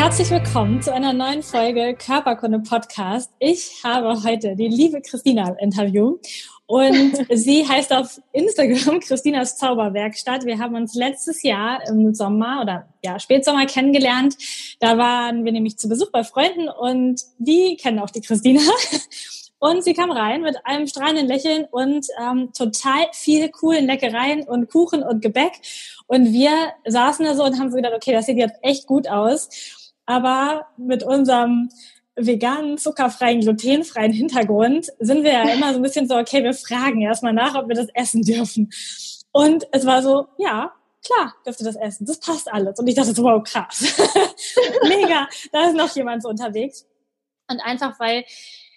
Herzlich willkommen zu einer neuen Folge Körperkunde Podcast. Ich habe heute die liebe Christina im Interview und sie heißt auf Instagram Christinas Zauberwerkstatt. Wir haben uns letztes Jahr im Sommer oder ja, Spätsommer kennengelernt. Da waren wir nämlich zu Besuch bei Freunden und die kennen auch die Christina. Und sie kam rein mit einem strahlenden Lächeln und ähm, total viel coolen Leckereien und Kuchen und Gebäck. Und wir saßen da so und haben so gedacht, okay, das sieht jetzt echt gut aus. Aber mit unserem veganen, zuckerfreien, glutenfreien Hintergrund sind wir ja immer so ein bisschen so, okay, wir fragen erstmal nach, ob wir das essen dürfen. Und es war so, ja, klar, dürft ihr das essen. Das passt alles. Und ich dachte so, wow, krass. Mega, da ist noch jemand so unterwegs. Und einfach, weil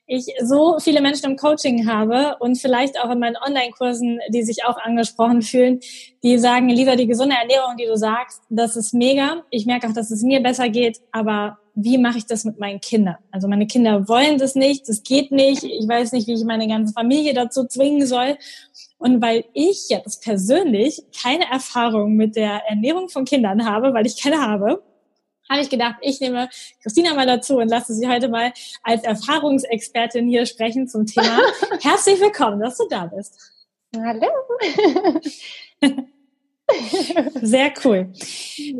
ich so viele Menschen im Coaching habe und vielleicht auch in meinen Online-Kursen, die sich auch angesprochen fühlen, die sagen, Lisa, die gesunde Ernährung, die du sagst, das ist mega. Ich merke auch, dass es mir besser geht, aber wie mache ich das mit meinen Kindern? Also meine Kinder wollen das nicht, das geht nicht. Ich weiß nicht, wie ich meine ganze Familie dazu zwingen soll. Und weil ich jetzt persönlich keine Erfahrung mit der Ernährung von Kindern habe, weil ich keine habe, habe ich gedacht, ich nehme Christina mal dazu und lasse sie heute mal als Erfahrungsexpertin hier sprechen zum Thema. Herzlich willkommen, dass du da bist. Hallo. Sehr cool.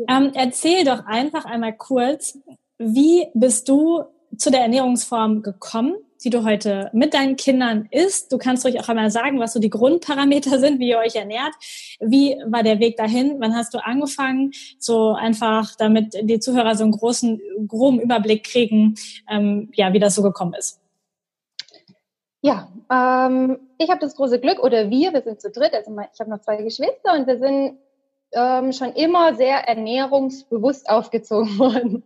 Ähm, erzähl doch einfach einmal kurz, wie bist du zu der Ernährungsform gekommen? Die du heute mit deinen Kindern isst. Du kannst ruhig auch einmal sagen, was so die Grundparameter sind, wie ihr euch ernährt. Wie war der Weg dahin? Wann hast du angefangen? So einfach, damit die Zuhörer so einen großen, groben Überblick kriegen, ähm, ja, wie das so gekommen ist. Ja, ähm, ich habe das große Glück, oder wir, wir sind zu dritt, also ich habe noch zwei Geschwister und wir sind ähm, schon immer sehr ernährungsbewusst aufgezogen worden.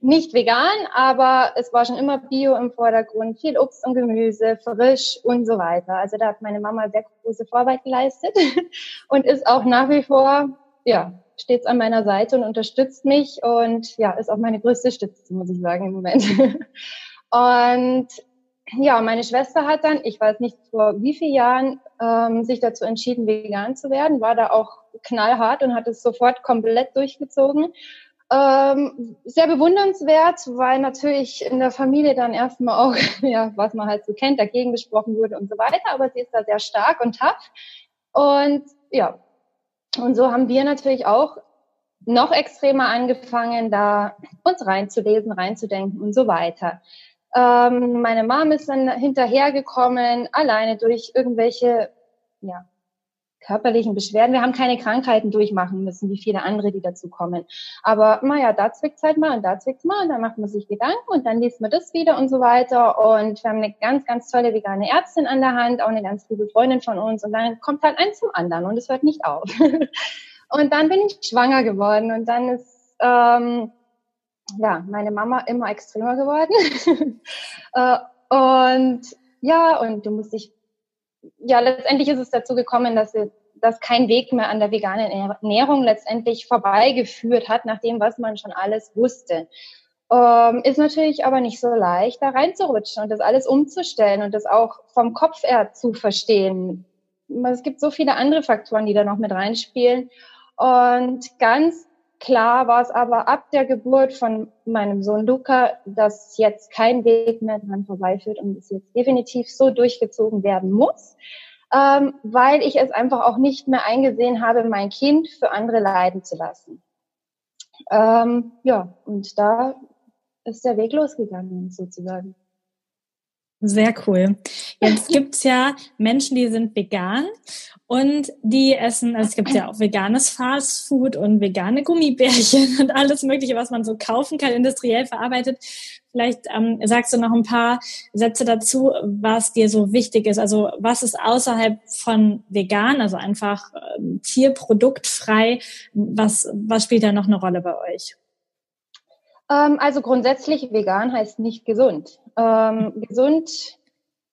Nicht vegan, aber es war schon immer Bio im Vordergrund, viel Obst und Gemüse, frisch und so weiter. Also da hat meine Mama sehr große Vorarbeit geleistet und ist auch nach wie vor, ja, stets an meiner Seite und unterstützt mich und ja, ist auch meine größte Stütze, muss ich sagen, im Moment. Und ja, meine Schwester hat dann, ich weiß nicht vor wie vielen Jahren, ähm, sich dazu entschieden, vegan zu werden, war da auch knallhart und hat es sofort komplett durchgezogen. Ähm, sehr bewundernswert, weil natürlich in der Familie dann erstmal auch, ja, was man halt so kennt, dagegen gesprochen wurde und so weiter, aber sie ist da sehr stark und tough. Und ja, und so haben wir natürlich auch noch extremer angefangen, da uns reinzulesen, reinzudenken und so weiter. Ähm, meine Mom ist dann hinterhergekommen, alleine durch irgendwelche ja, körperlichen Beschwerden. Wir haben keine Krankheiten durchmachen müssen, wie viele andere, die dazu kommen. Aber naja, da zwickt's halt mal und da zwickt's mal und dann macht man sich Gedanken und dann liest man das wieder und so weiter. Und wir haben eine ganz, ganz tolle vegane Ärztin an der Hand, auch eine ganz liebe Freundin von uns. Und dann kommt halt eins zum anderen und es hört nicht auf. und dann bin ich schwanger geworden und dann ist ähm, ja meine Mama immer extremer geworden. äh, und ja, und du musst dich ja, letztendlich ist es dazu gekommen, dass, dass kein Weg mehr an der veganen Ernährung letztendlich vorbeigeführt hat, nach dem, was man schon alles wusste. Ähm, ist natürlich aber nicht so leicht, da reinzurutschen und das alles umzustellen und das auch vom Kopf her zu verstehen. Es gibt so viele andere Faktoren, die da noch mit reinspielen. Und ganz Klar war es aber ab der Geburt von meinem Sohn Luca, dass jetzt kein Weg mehr dran vorbeiführt und es jetzt definitiv so durchgezogen werden muss, ähm, weil ich es einfach auch nicht mehr eingesehen habe, mein Kind für andere leiden zu lassen. Ähm, ja, und da ist der Weg losgegangen, sozusagen. Sehr cool. Jetzt gibt's ja Menschen, die sind vegan und die essen, also es gibt ja auch veganes Fastfood und vegane Gummibärchen und alles Mögliche, was man so kaufen kann, industriell verarbeitet. Vielleicht ähm, sagst du noch ein paar Sätze dazu, was dir so wichtig ist. Also was ist außerhalb von vegan, also einfach äh, tierproduktfrei, was, was spielt da noch eine Rolle bei euch? Ähm, also grundsätzlich vegan heißt nicht gesund. Ähm, gesund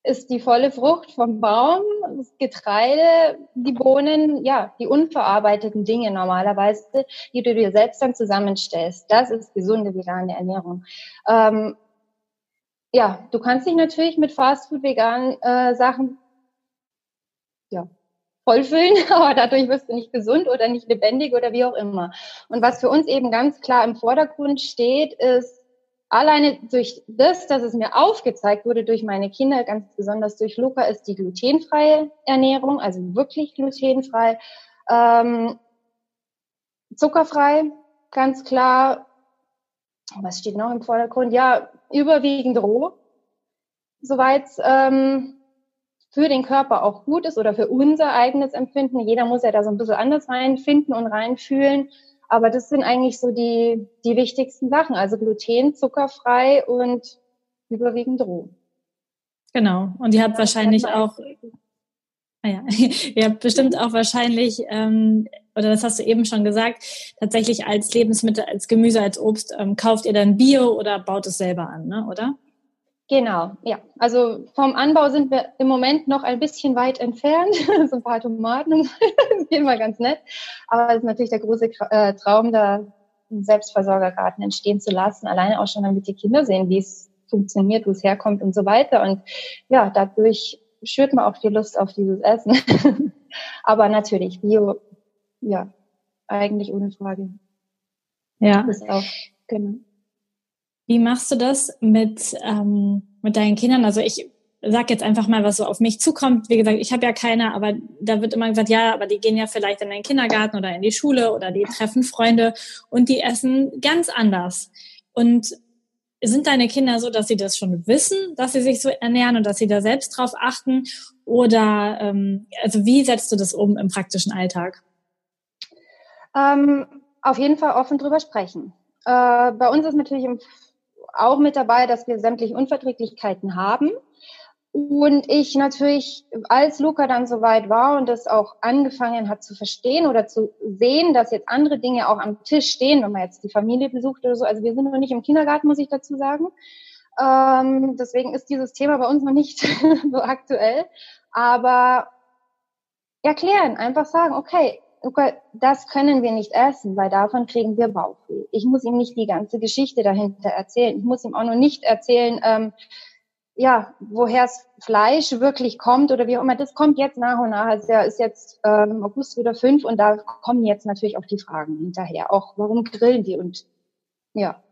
ist die volle Frucht vom Baum, das Getreide, die Bohnen, ja, die unverarbeiteten Dinge normalerweise, die du dir selbst dann zusammenstellst. Das ist gesunde vegane Ernährung. Ähm, ja, du kannst dich natürlich mit Fastfood veganen äh, Sachen ja, vollfüllen, aber dadurch wirst du nicht gesund oder nicht lebendig oder wie auch immer. Und was für uns eben ganz klar im Vordergrund steht, ist alleine durch das, dass es mir aufgezeigt wurde durch meine Kinder, ganz besonders durch Luca, ist die glutenfreie Ernährung, also wirklich glutenfrei, ähm, zuckerfrei, ganz klar. Was steht noch im Vordergrund? Ja, überwiegend roh, soweit ähm, für den Körper auch gut ist oder für unser eigenes Empfinden. Jeder muss ja da so ein bisschen anders reinfinden und reinfühlen. Aber das sind eigentlich so die, die wichtigsten Sachen. Also Gluten, zuckerfrei und überwiegend roh. Genau. Und ihr habt wahrscheinlich auch, ah ja, ihr habt bestimmt auch wahrscheinlich, ähm, oder das hast du eben schon gesagt, tatsächlich als Lebensmittel, als Gemüse, als Obst, ähm, kauft ihr dann Bio oder baut es selber an, ne? oder? Genau, ja. Also vom Anbau sind wir im Moment noch ein bisschen weit entfernt. so ein paar Tomaten, das immer ganz nett. Aber es ist natürlich der große äh, Traum, da einen Selbstversorgergarten entstehen zu lassen. Alleine auch schon, damit die Kinder sehen, wie es funktioniert, wo es herkommt und so weiter. Und ja, dadurch schürt man auch die Lust auf dieses Essen. Aber natürlich, Bio, ja, eigentlich ohne Frage. Ja. Das ist auch, genau. Wie machst du das mit, ähm, mit deinen Kindern? Also ich sag jetzt einfach mal, was so auf mich zukommt. Wie gesagt, ich habe ja keine, aber da wird immer gesagt, ja, aber die gehen ja vielleicht in den Kindergarten oder in die Schule oder die treffen Freunde und die essen ganz anders. Und sind deine Kinder so, dass sie das schon wissen, dass sie sich so ernähren und dass sie da selbst drauf achten? Oder ähm, also wie setzt du das um im praktischen Alltag? Ähm, auf jeden Fall offen drüber sprechen. Äh, bei uns ist natürlich im auch mit dabei, dass wir sämtliche Unverträglichkeiten haben. Und ich natürlich, als Luca dann soweit war und das auch angefangen hat zu verstehen oder zu sehen, dass jetzt andere Dinge auch am Tisch stehen, wenn man jetzt die Familie besucht oder so. Also wir sind noch nicht im Kindergarten, muss ich dazu sagen. Ähm, deswegen ist dieses Thema bei uns noch nicht so aktuell. Aber erklären, einfach sagen, okay, okay, das können wir nicht essen, weil davon kriegen wir Bauchweh. Ich muss ihm nicht die ganze Geschichte dahinter erzählen. Ich muss ihm auch noch nicht erzählen, ähm, ja, woher das Fleisch wirklich kommt oder wie auch immer. Das kommt jetzt nach und nach. Er ist jetzt ähm, August wieder fünf und da kommen jetzt natürlich auch die Fragen hinterher. Auch warum grillen die und ja,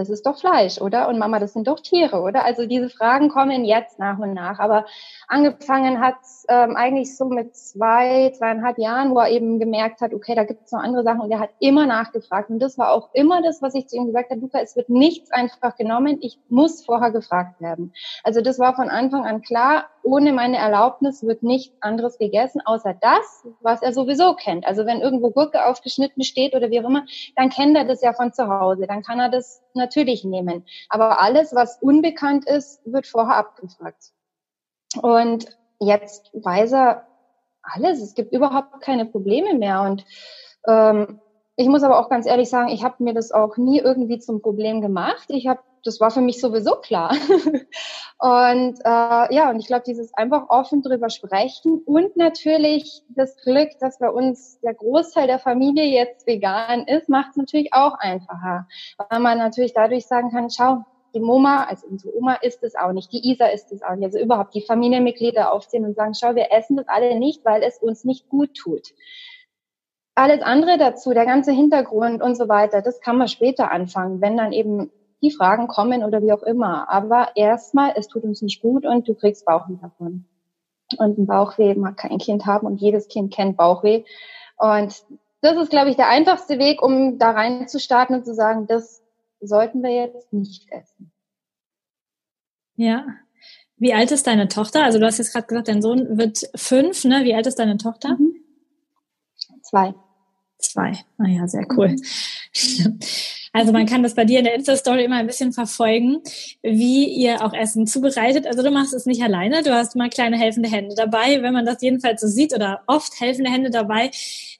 das ist doch Fleisch, oder? Und Mama, das sind doch Tiere, oder? Also diese Fragen kommen jetzt nach und nach. Aber angefangen hat ähm, eigentlich so mit zwei, zweieinhalb Jahren, wo er eben gemerkt hat, okay, da gibt es noch andere Sachen. Und er hat immer nachgefragt. Und das war auch immer das, was ich zu ihm gesagt habe, Luca, es wird nichts einfach genommen. Ich muss vorher gefragt werden. Also das war von Anfang an klar. Ohne meine Erlaubnis wird nichts anderes gegessen, außer das, was er sowieso kennt. Also wenn irgendwo Gurke aufgeschnitten steht oder wie auch immer, dann kennt er das ja von zu Hause. Dann kann er das natürlich nehmen. Aber alles, was unbekannt ist, wird vorher abgefragt. Und jetzt weiß er alles. Es gibt überhaupt keine Probleme mehr. Und ähm, ich muss aber auch ganz ehrlich sagen, ich habe mir das auch nie irgendwie zum Problem gemacht. Ich habe, das war für mich sowieso klar. und äh, ja, und ich glaube, dieses einfach offen drüber sprechen und natürlich das Glück, dass bei uns der Großteil der Familie jetzt vegan ist, macht es natürlich auch einfacher, weil man natürlich dadurch sagen kann, schau, die Moma, also unsere Oma isst es auch nicht, die Isa isst es auch nicht. Also überhaupt die Familienmitglieder aufziehen und sagen, schau, wir essen das alle nicht, weil es uns nicht gut tut alles andere dazu, der ganze Hintergrund und so weiter, das kann man später anfangen, wenn dann eben die Fragen kommen oder wie auch immer. Aber erstmal, es tut uns nicht gut und du kriegst Bauchweh davon. Und ein Bauchweh mag kein Kind haben und jedes Kind kennt Bauchweh. Und das ist, glaube ich, der einfachste Weg, um da rein zu starten und zu sagen, das sollten wir jetzt nicht essen. Ja. Wie alt ist deine Tochter? Also du hast jetzt gerade gesagt, dein Sohn wird fünf, ne? Wie alt ist deine Tochter? Mhm. Zwei. Zwei. Ah ja, sehr cool. Also man kann das bei dir in der Insta-Story immer ein bisschen verfolgen, wie ihr auch Essen zubereitet. Also du machst es nicht alleine, du hast mal kleine helfende Hände dabei, wenn man das jedenfalls so sieht oder oft helfende Hände dabei,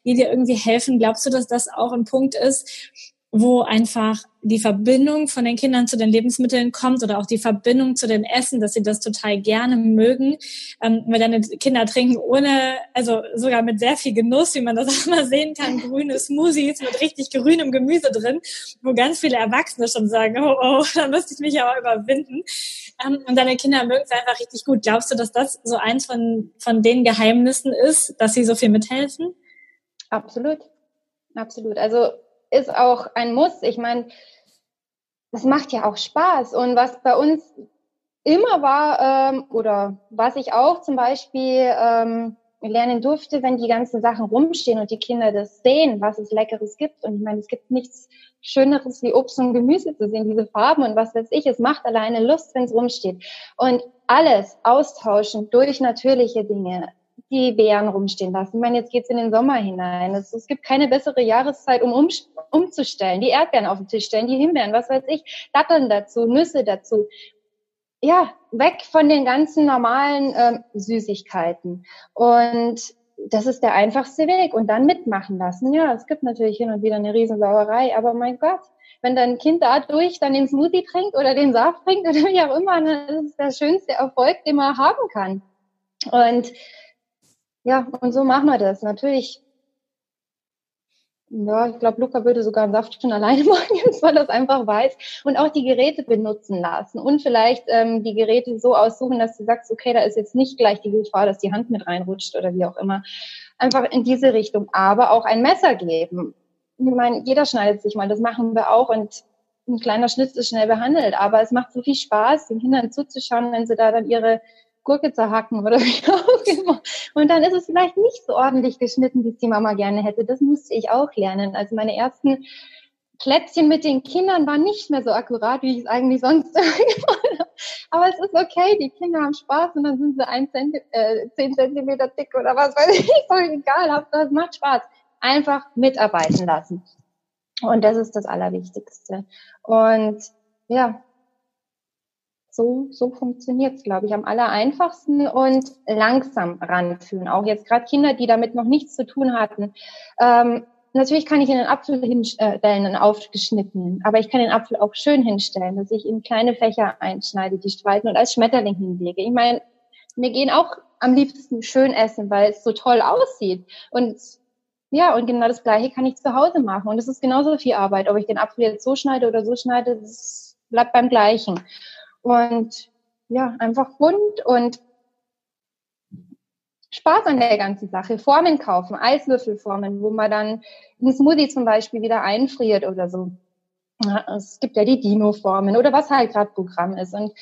die dir irgendwie helfen. Glaubst du, dass das auch ein Punkt ist, wo einfach die Verbindung von den Kindern zu den Lebensmitteln kommt oder auch die Verbindung zu den Essen, dass sie das total gerne mögen, ähm, weil deine Kinder trinken ohne, also sogar mit sehr viel Genuss, wie man das auch mal sehen kann, grüne Smoothies mit richtig grünem Gemüse drin, wo ganz viele Erwachsene schon sagen, oh, oh, da müsste ich mich aber überwinden. Ähm, und deine Kinder mögen es einfach richtig gut. Glaubst du, dass das so eins von, von den Geheimnissen ist, dass sie so viel mithelfen? Absolut. Absolut. Also ist auch ein Muss. Ich meine, das macht ja auch Spaß. Und was bei uns immer war, ähm, oder was ich auch zum Beispiel ähm, lernen durfte, wenn die ganzen Sachen rumstehen und die Kinder das sehen, was es Leckeres gibt. Und ich meine, es gibt nichts Schöneres wie Obst und Gemüse zu sehen, diese Farben und was weiß ich. Es macht alleine Lust, wenn es rumsteht. Und alles austauschen durch natürliche Dinge, die Beeren rumstehen lassen. Ich meine, jetzt geht's in den Sommer hinein. Es, es gibt keine bessere Jahreszeit, um, um umzustellen. Die Erdbeeren auf den Tisch stellen, die Himbeeren, was weiß ich, Datteln dazu, Nüsse dazu. Ja, weg von den ganzen normalen ähm, Süßigkeiten. Und das ist der einfachste Weg. Und dann mitmachen lassen. Ja, es gibt natürlich hin und wieder eine Riesensauerei, aber mein Gott, wenn dein Kind dadurch dann den Smoothie trinkt oder den Saft trinkt oder wie auch immer, dann ist das der schönste Erfolg, den man haben kann. Und ja, und so machen wir das. Natürlich, ja, ich glaube, Luca würde sogar einen Saft schon alleine machen, weil er das einfach weiß. Und auch die Geräte benutzen lassen. Und vielleicht ähm, die Geräte so aussuchen, dass du sagst, okay, da ist jetzt nicht gleich die Gefahr, dass die Hand mit reinrutscht oder wie auch immer. Einfach in diese Richtung. Aber auch ein Messer geben. Ich meine, jeder schneidet sich mal, das machen wir auch. Und ein kleiner Schnitt ist schnell behandelt. Aber es macht so viel Spaß, den Kindern zuzuschauen, wenn sie da dann ihre Gurke zerhacken oder wie auch immer. Und dann ist es vielleicht nicht so ordentlich geschnitten, wie es die Mama gerne hätte. Das musste ich auch lernen. Also meine ersten Plätzchen mit den Kindern waren nicht mehr so akkurat, wie ich es eigentlich sonst gemacht habe. Aber es ist okay, die Kinder haben Spaß und dann sind sie ein Zenti äh, zehn Zentimeter dick oder was weiß ich, doch egal, das macht Spaß. Einfach mitarbeiten lassen. Und das ist das Allerwichtigste. Und ja, so, so funktioniert es, glaube ich, am aller einfachsten und langsam ranführen. Auch jetzt gerade Kinder, die damit noch nichts zu tun hatten. Ähm, natürlich kann ich einen Apfel hinstellen, einen aufgeschnittenen, aber ich kann den Apfel auch schön hinstellen, dass ich in kleine Fächer einschneide, die Streifen und als Schmetterling hinlege. Ich meine, wir gehen auch am liebsten schön essen, weil es so toll aussieht. Und ja, und genau das Gleiche kann ich zu Hause machen. Und es ist genauso viel Arbeit, ob ich den Apfel jetzt so schneide oder so schneide, das bleibt beim Gleichen. Und ja, einfach bunt und Spaß an der ganzen Sache. Formen kaufen, Eiswürfelformen, wo man dann einen Smoothie zum Beispiel wieder einfriert oder so. Es gibt ja die Dino-Formen oder was halt gerade Programm ist. Und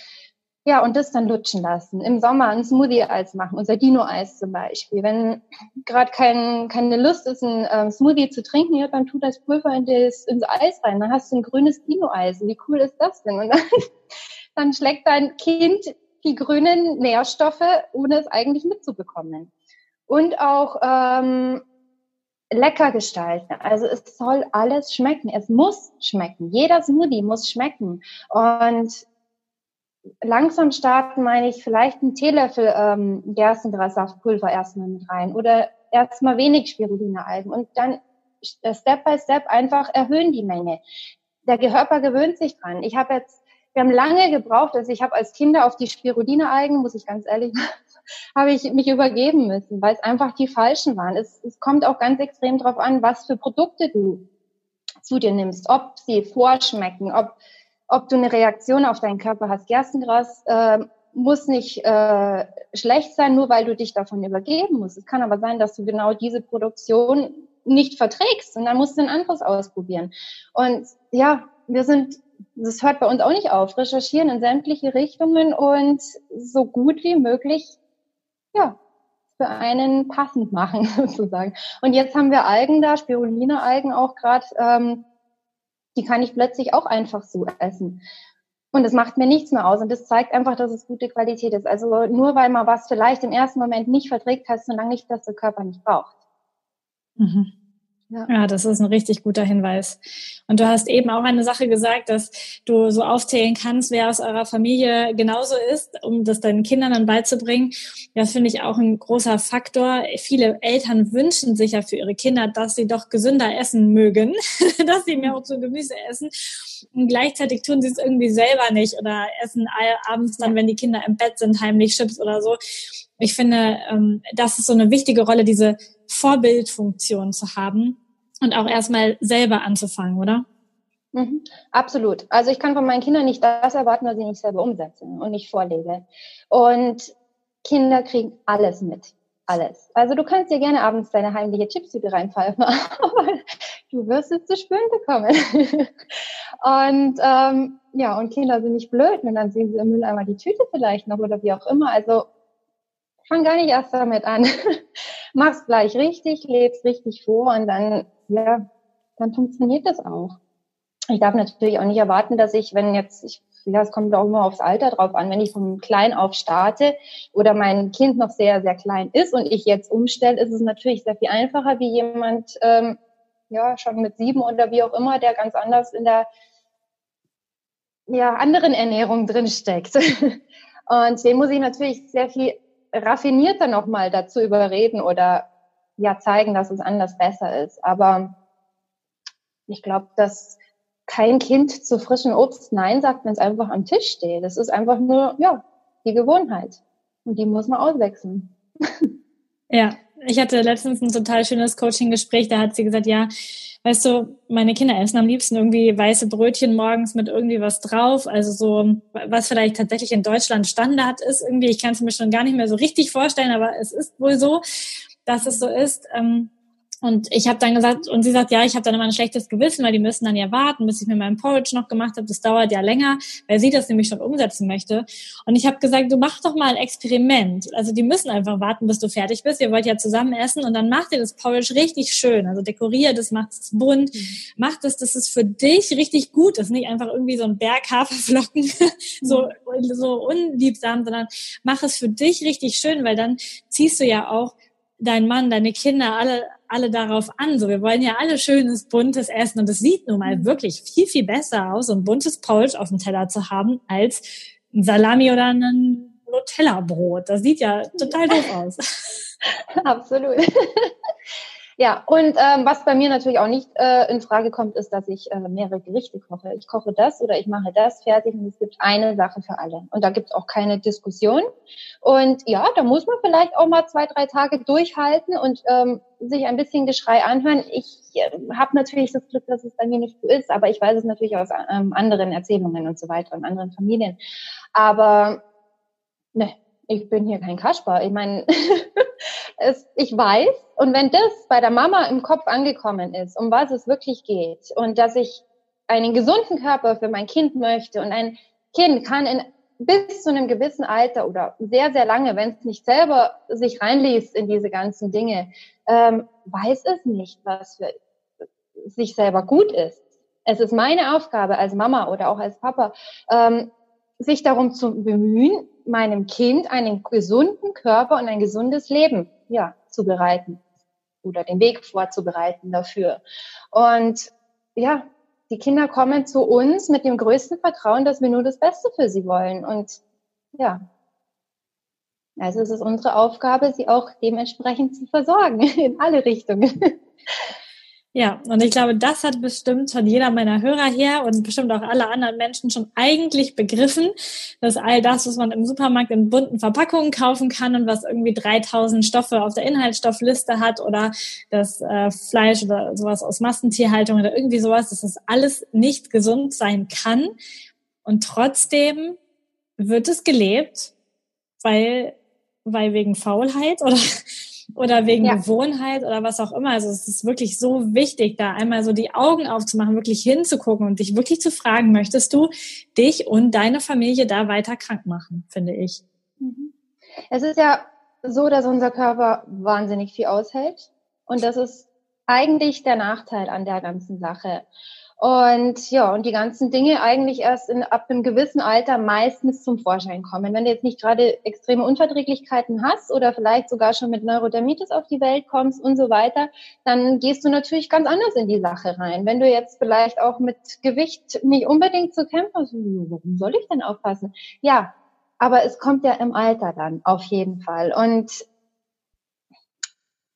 ja, und das dann lutschen lassen. Im Sommer ein Smoothie-Eis machen, unser Dino-Eis zum Beispiel. Wenn gerade kein, keine Lust ist, ein ähm, Smoothie zu trinken, ja, dann tut das Pulver in das, ins Eis rein. Dann hast du ein grünes Dino-Eis. Wie cool ist das denn? Und dann dann schlägt dein Kind die grünen Nährstoffe, ohne es eigentlich mitzubekommen. Und auch ähm, lecker gestalten. Also es soll alles schmecken. Es muss schmecken. Jeder Smoothie muss schmecken. Und langsam starten meine ich vielleicht einen Teelöffel ähm, Gerstengrassaftpulver erstmal mit rein oder erstmal wenig Spirulina-Algen und dann äh, Step by Step einfach erhöhen die Menge. Der Körper gewöhnt sich dran. Ich habe jetzt wir haben lange gebraucht, also ich habe als Kinder auf die Spirulina-Algen, muss ich ganz ehrlich habe ich mich übergeben müssen, weil es einfach die falschen waren. Es, es kommt auch ganz extrem darauf an, was für Produkte du zu dir nimmst, ob sie vorschmecken, ob, ob du eine Reaktion auf deinen Körper hast. Gerstengras äh, muss nicht äh, schlecht sein, nur weil du dich davon übergeben musst. Es kann aber sein, dass du genau diese Produktion nicht verträgst und dann musst du ein anderes ausprobieren. Und ja, wir sind das hört bei uns auch nicht auf. Recherchieren in sämtliche Richtungen und so gut wie möglich, ja, für einen passend machen sozusagen. Und jetzt haben wir Algen da, Spirulina-Algen auch gerade, ähm, die kann ich plötzlich auch einfach so essen. Und es macht mir nichts mehr aus. Und das zeigt einfach, dass es gute Qualität ist. Also nur weil man was vielleicht im ersten Moment nicht verträgt, heißt so lange nicht, dass der Körper nicht braucht. Mhm. Ja. ja, das ist ein richtig guter Hinweis. Und du hast eben auch eine Sache gesagt, dass du so aufzählen kannst, wer aus eurer Familie genauso ist, um das deinen Kindern dann beizubringen. Das finde ich auch ein großer Faktor. Viele Eltern wünschen sich ja für ihre Kinder, dass sie doch gesünder essen mögen, dass sie mehr Obst und Gemüse essen. Und gleichzeitig tun sie es irgendwie selber nicht oder essen abends dann, wenn die Kinder im Bett sind, heimlich Chips oder so. Ich finde, ähm, das ist so eine wichtige Rolle, diese Vorbildfunktion zu haben und auch erstmal selber anzufangen, oder? Mhm, absolut. Also ich kann von meinen Kindern nicht das erwarten, was ich nicht selber umsetze und nicht vorlege. Und Kinder kriegen alles mit. Alles. Also du kannst dir gerne abends deine heimliche Chipstüte reinpfeifen, aber du wirst es zu spüren bekommen. und ähm, ja, und Kinder sind nicht blöd und dann sehen sie im Mülleimer die Tüte vielleicht noch oder wie auch immer. Also fang gar nicht erst damit an. Mach's gleich richtig, leb's richtig vor und dann, ja, dann funktioniert das auch. Ich darf natürlich auch nicht erwarten, dass ich, wenn jetzt, ich, ja, es kommt auch immer aufs Alter drauf an, wenn ich von klein auf starte oder mein Kind noch sehr, sehr klein ist und ich jetzt umstelle, ist es natürlich sehr viel einfacher, wie jemand, ähm, ja, schon mit sieben oder wie auch immer, der ganz anders in der, ja, anderen Ernährung drin steckt. Und den muss ich natürlich sehr viel raffinierter nochmal dazu überreden oder ja zeigen, dass es anders besser ist. Aber ich glaube, dass kein Kind zu frischen Obst Nein sagt, wenn es einfach am Tisch steht. Das ist einfach nur, ja, die Gewohnheit. Und die muss man auswechseln. Ja, ich hatte letztens ein total schönes Coaching-Gespräch, da hat sie gesagt, ja, weißt du, meine Kinder essen am liebsten irgendwie weiße Brötchen morgens mit irgendwie was drauf. Also so, was vielleicht tatsächlich in Deutschland Standard ist irgendwie. Ich kann es mir schon gar nicht mehr so richtig vorstellen, aber es ist wohl so, dass es so ist. Ähm, und ich habe dann gesagt, und sie sagt, ja, ich habe dann immer ein schlechtes Gewissen, weil die müssen dann ja warten, bis ich mir meinen Porridge noch gemacht habe. Das dauert ja länger, weil sie das nämlich schon umsetzen möchte. Und ich habe gesagt, du mach doch mal ein Experiment. Also die müssen einfach warten, bis du fertig bist. Ihr wollt ja zusammen essen und dann macht ihr das Porridge richtig schön. Also dekoriert es, macht es bunt, mhm. macht es, dass es für dich richtig gut ist. Nicht einfach irgendwie so ein Berg Haferflocken, so, mhm. so unliebsam, sondern mach es für dich richtig schön, weil dann ziehst du ja auch dein Mann, deine Kinder, alle alle darauf an. So, wir wollen ja alle schönes, buntes Essen und es sieht nun mal wirklich viel, viel besser aus, so ein buntes Pouch auf dem Teller zu haben, als ein Salami oder ein Nutella-Brot. Das sieht ja total doof aus. Absolut. Ja, und ähm, was bei mir natürlich auch nicht äh, in Frage kommt, ist, dass ich äh, mehrere Gerichte koche. Ich koche das oder ich mache das fertig und es gibt eine Sache für alle. Und da gibt es auch keine Diskussion. Und ja, da muss man vielleicht auch mal zwei, drei Tage durchhalten und ähm, sich ein bisschen Geschrei anhören. Ich äh, habe natürlich das Glück, dass es bei mir nicht so ist, aber ich weiß es natürlich aus ähm, anderen Erzählungen und so weiter, in anderen Familien. Aber ne, ich bin hier kein Kasper. Ich meine, ich weiß, und wenn das bei der Mama im Kopf angekommen ist, um was es wirklich geht, und dass ich einen gesunden Körper für mein Kind möchte, und ein Kind kann in bis zu einem gewissen Alter oder sehr, sehr lange, wenn es nicht selber sich reinliest in diese ganzen Dinge, ähm, weiß es nicht, was für sich selber gut ist. Es ist meine Aufgabe als Mama oder auch als Papa, ähm, sich darum zu bemühen, meinem Kind einen gesunden Körper und ein gesundes Leben ja, zu bereiten oder den Weg vorzubereiten dafür. Und ja, die Kinder kommen zu uns mit dem größten Vertrauen, dass wir nur das Beste für sie wollen. Und ja, also es ist unsere Aufgabe, sie auch dementsprechend zu versorgen in alle Richtungen. Ja, und ich glaube, das hat bestimmt von jeder meiner Hörer her und bestimmt auch alle anderen Menschen schon eigentlich begriffen, dass all das, was man im Supermarkt in bunten Verpackungen kaufen kann und was irgendwie 3000 Stoffe auf der Inhaltsstoffliste hat oder das äh, Fleisch oder sowas aus Massentierhaltung oder irgendwie sowas, dass das alles nicht gesund sein kann. Und trotzdem wird es gelebt, weil, weil wegen Faulheit oder oder wegen ja. Gewohnheit oder was auch immer. Also es ist wirklich so wichtig, da einmal so die Augen aufzumachen, wirklich hinzugucken und dich wirklich zu fragen, möchtest du dich und deine Familie da weiter krank machen, finde ich. Mhm. Es ist ja so, dass unser Körper wahnsinnig viel aushält und das ist eigentlich der Nachteil an der ganzen Sache. Und ja, und die ganzen Dinge eigentlich erst in, ab einem gewissen Alter meistens zum Vorschein kommen. Wenn du jetzt nicht gerade extreme Unverträglichkeiten hast oder vielleicht sogar schon mit Neurodermitis auf die Welt kommst und so weiter, dann gehst du natürlich ganz anders in die Sache rein. Wenn du jetzt vielleicht auch mit Gewicht nicht unbedingt zu kämpfen hast, warum soll ich denn aufpassen? Ja, aber es kommt ja im Alter dann auf jeden Fall. Und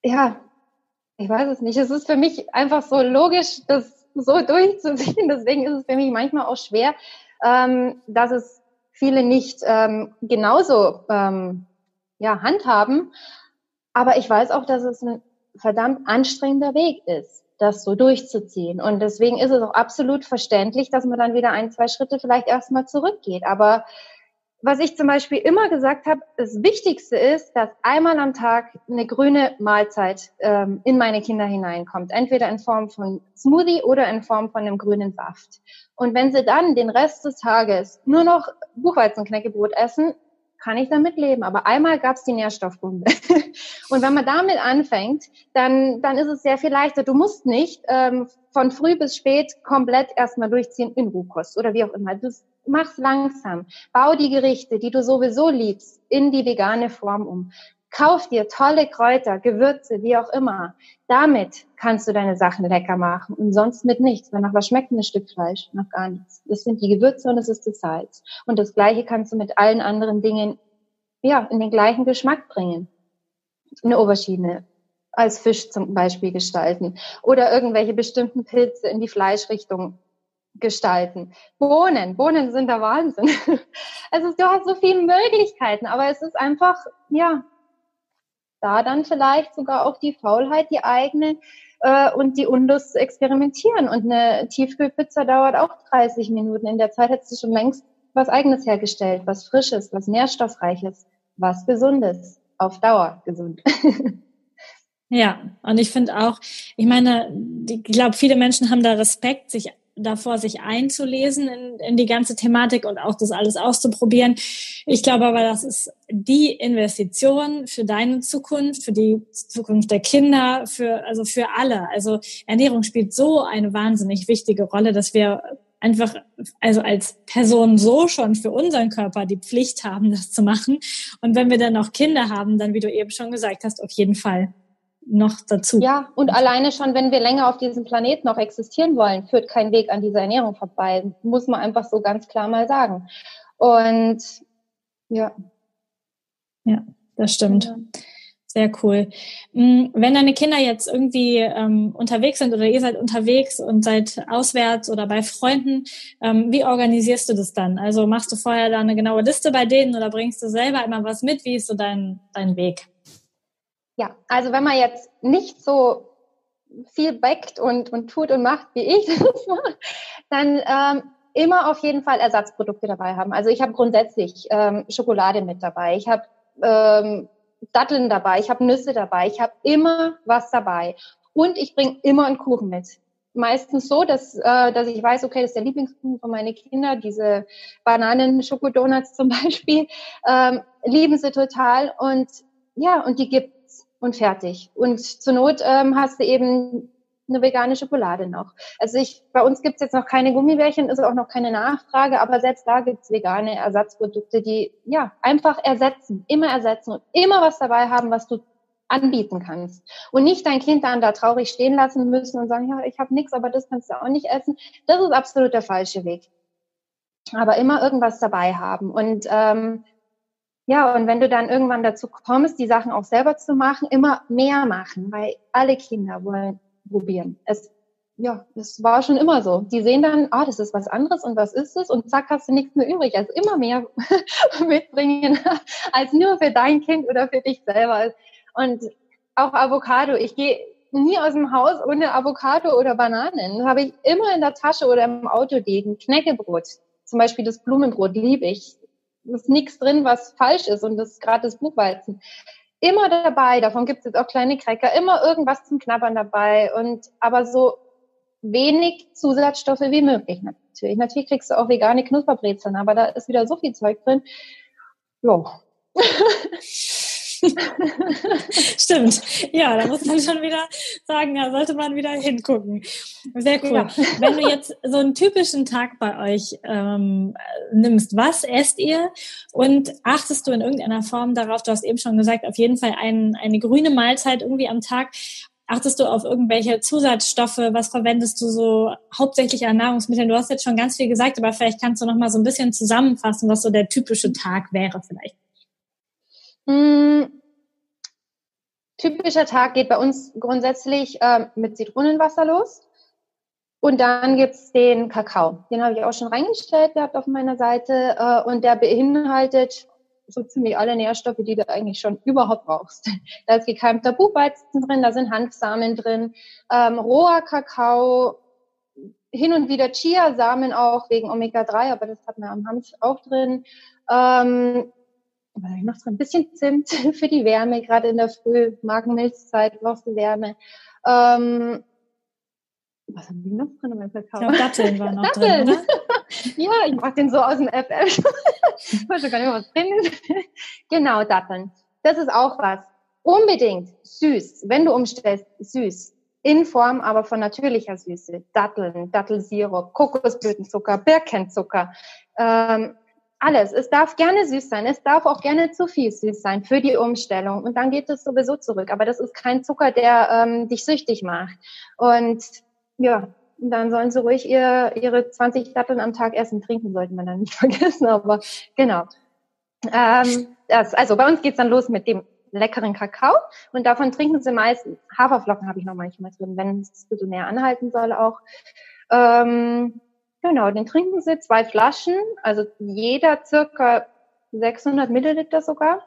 ja, ich weiß es nicht. Es ist für mich einfach so logisch, das so durchzuziehen. Deswegen ist es für mich manchmal auch schwer, ähm, dass es viele nicht ähm, genauso ähm, ja, handhaben. Aber ich weiß auch, dass es ein verdammt anstrengender Weg ist, das so durchzuziehen. Und deswegen ist es auch absolut verständlich, dass man dann wieder ein, zwei Schritte vielleicht erstmal zurückgeht. Aber was ich zum Beispiel immer gesagt habe, das Wichtigste ist, dass einmal am Tag eine grüne Mahlzeit ähm, in meine Kinder hineinkommt. Entweder in Form von Smoothie oder in Form von einem grünen Saft. Und wenn sie dann den Rest des Tages nur noch Buchweizenknäckebrot essen, kann ich damit leben. Aber einmal gab es die Nährstoffbombe. und wenn man damit anfängt, dann, dann ist es sehr viel leichter. Du musst nicht ähm, von früh bis spät komplett erstmal durchziehen in Rohkost oder wie auch immer. Du mach's langsam. Bau die Gerichte, die du sowieso liebst, in die vegane Form um. Kauf dir tolle Kräuter, Gewürze, wie auch immer. Damit kannst du deine Sachen lecker machen und sonst mit nichts. Weil nach was schmeckt ein Stück Fleisch? Nach gar nichts. Das sind die Gewürze und das ist das Salz. Und das Gleiche kannst du mit allen anderen Dingen, ja, in den gleichen Geschmack bringen. Eine Aubergine als Fisch zum Beispiel gestalten oder irgendwelche bestimmten Pilze in die Fleischrichtung gestalten. Bohnen, Bohnen sind der Wahnsinn. Also du hast so viele Möglichkeiten, aber es ist einfach, ja, da dann vielleicht sogar auch die Faulheit, die eigene äh, und die Unlust zu experimentieren. Und eine Tiefkühlpizza dauert auch 30 Minuten. In der Zeit hättest du schon längst was Eigenes hergestellt, was Frisches, was Nährstoffreiches, was Gesundes, auf Dauer gesund. Ja, und ich finde auch, ich meine, ich glaube, viele Menschen haben da Respekt, sich davor, sich einzulesen in, in die ganze Thematik und auch das alles auszuprobieren. Ich glaube aber, das ist die Investition für deine Zukunft, für die Zukunft der Kinder, für, also für alle. Also Ernährung spielt so eine wahnsinnig wichtige Rolle, dass wir einfach, also als Person so schon für unseren Körper die Pflicht haben, das zu machen. Und wenn wir dann noch Kinder haben, dann, wie du eben schon gesagt hast, auf jeden Fall noch dazu. Ja, und alleine schon, wenn wir länger auf diesem Planeten noch existieren wollen, führt kein Weg an dieser Ernährung vorbei. Muss man einfach so ganz klar mal sagen. Und ja. Ja, das stimmt. Ja. Sehr cool. Mm, wenn deine Kinder jetzt irgendwie ähm, unterwegs sind oder ihr seid unterwegs und seid auswärts oder bei Freunden, ähm, wie organisierst du das dann? Also machst du vorher da eine genaue Liste bei denen oder bringst du selber immer was mit? Wie ist so dein, dein Weg? Ja, also wenn man jetzt nicht so viel backt und, und tut und macht, wie ich das mache, dann ähm, immer auf jeden Fall Ersatzprodukte dabei haben. Also ich habe grundsätzlich ähm, Schokolade mit dabei, ich habe ähm, Datteln dabei, ich habe Nüsse dabei, ich habe immer was dabei. Und ich bringe immer einen Kuchen mit. Meistens so, dass, äh, dass ich weiß, okay, das ist der Lieblingskuchen von meinen Kindern, diese Bananen-Schokodonuts zum Beispiel, ähm, lieben sie total. Und ja, und die gibt und fertig. Und zur Not ähm, hast du eben eine vegane Schokolade noch. Also ich, bei uns gibt's jetzt noch keine Gummibärchen, ist auch noch keine Nachfrage, aber selbst da gibt's vegane Ersatzprodukte, die ja einfach ersetzen, immer ersetzen und immer was dabei haben, was du anbieten kannst. Und nicht dein Kind dann da traurig stehen lassen müssen und sagen, ja, ich habe nichts, aber das kannst du auch nicht essen. Das ist absolut der falsche Weg. Aber immer irgendwas dabei haben. Und ähm, ja, und wenn du dann irgendwann dazu kommst, die Sachen auch selber zu machen, immer mehr machen, weil alle Kinder wollen probieren. Es, ja, das war schon immer so. Die sehen dann, ah, das ist was anderes und was ist es? Und zack, hast du nichts mehr übrig. Also immer mehr mitbringen als nur für dein Kind oder für dich selber. Und auch Avocado. Ich gehe nie aus dem Haus ohne Avocado oder Bananen. Habe ich immer in der Tasche oder im Auto liegen. Knäckebrot. Zum Beispiel das Blumenbrot liebe ich ist nichts drin, was falsch ist und das ist gerade das Buchweizen. Immer dabei, davon gibt es jetzt auch kleine Cracker, immer irgendwas zum Knabbern dabei und aber so wenig Zusatzstoffe wie möglich natürlich. Natürlich kriegst du auch vegane Knusperbrezeln, aber da ist wieder so viel Zeug drin. Jo. Stimmt. Ja, da muss man schon wieder sagen, da sollte man wieder hingucken. Sehr cool. Ja. Wenn du jetzt so einen typischen Tag bei euch ähm, nimmst, was esst ihr und achtest du in irgendeiner Form darauf, du hast eben schon gesagt, auf jeden Fall ein, eine grüne Mahlzeit irgendwie am Tag. Achtest du auf irgendwelche Zusatzstoffe? Was verwendest du so hauptsächlich an Nahrungsmitteln? Du hast jetzt schon ganz viel gesagt, aber vielleicht kannst du noch mal so ein bisschen zusammenfassen, was so der typische Tag wäre vielleicht. Mm, typischer Tag geht bei uns grundsätzlich äh, mit Zitronenwasser los. Und dann gibt's den Kakao. Den habe ich auch schon reingestellt gehabt auf meiner Seite. Äh, und der beinhaltet so ziemlich alle Nährstoffe, die du eigentlich schon überhaupt brauchst. Da ist gekeimter Buchweizen drin, da sind Hanfsamen drin, ähm, roher Kakao, hin und wieder Chiasamen auch wegen Omega-3, aber das hat man am Hanf auch drin. Ähm, ich noch drin? Ein bisschen Zimt für die Wärme, gerade in der Früh, Magenmilchzeit brauchst du Wärme. Ähm, was haben die noch drin in meinem Kakao? Ich glaube, Datteln waren noch Datteln. drin, ja, ich mach den so aus dem FF. ich weiß gar nicht, was drin ist. genau, Datteln. Das ist auch was. Unbedingt süß. Wenn du umstellst, süß. In Form aber von natürlicher Süße. Datteln, Dattelsirup, Kokosblütenzucker, Birkenzucker. Ähm, alles. Es darf gerne süß sein. Es darf auch gerne zu viel süß sein für die Umstellung. Und dann geht es sowieso zurück. Aber das ist kein Zucker, der ähm, dich süchtig macht. Und ja, dann sollen sie ruhig ihr, ihre 20 Datteln am Tag essen. Trinken sollte man dann nicht vergessen, aber genau. Ähm, das, also bei uns geht's dann los mit dem leckeren Kakao und davon trinken sie meist, Haferflocken habe ich noch manchmal drin, wenn es so näher anhalten soll auch. Ähm, genau, den trinken sie zwei Flaschen, also jeder circa 600 Milliliter sogar.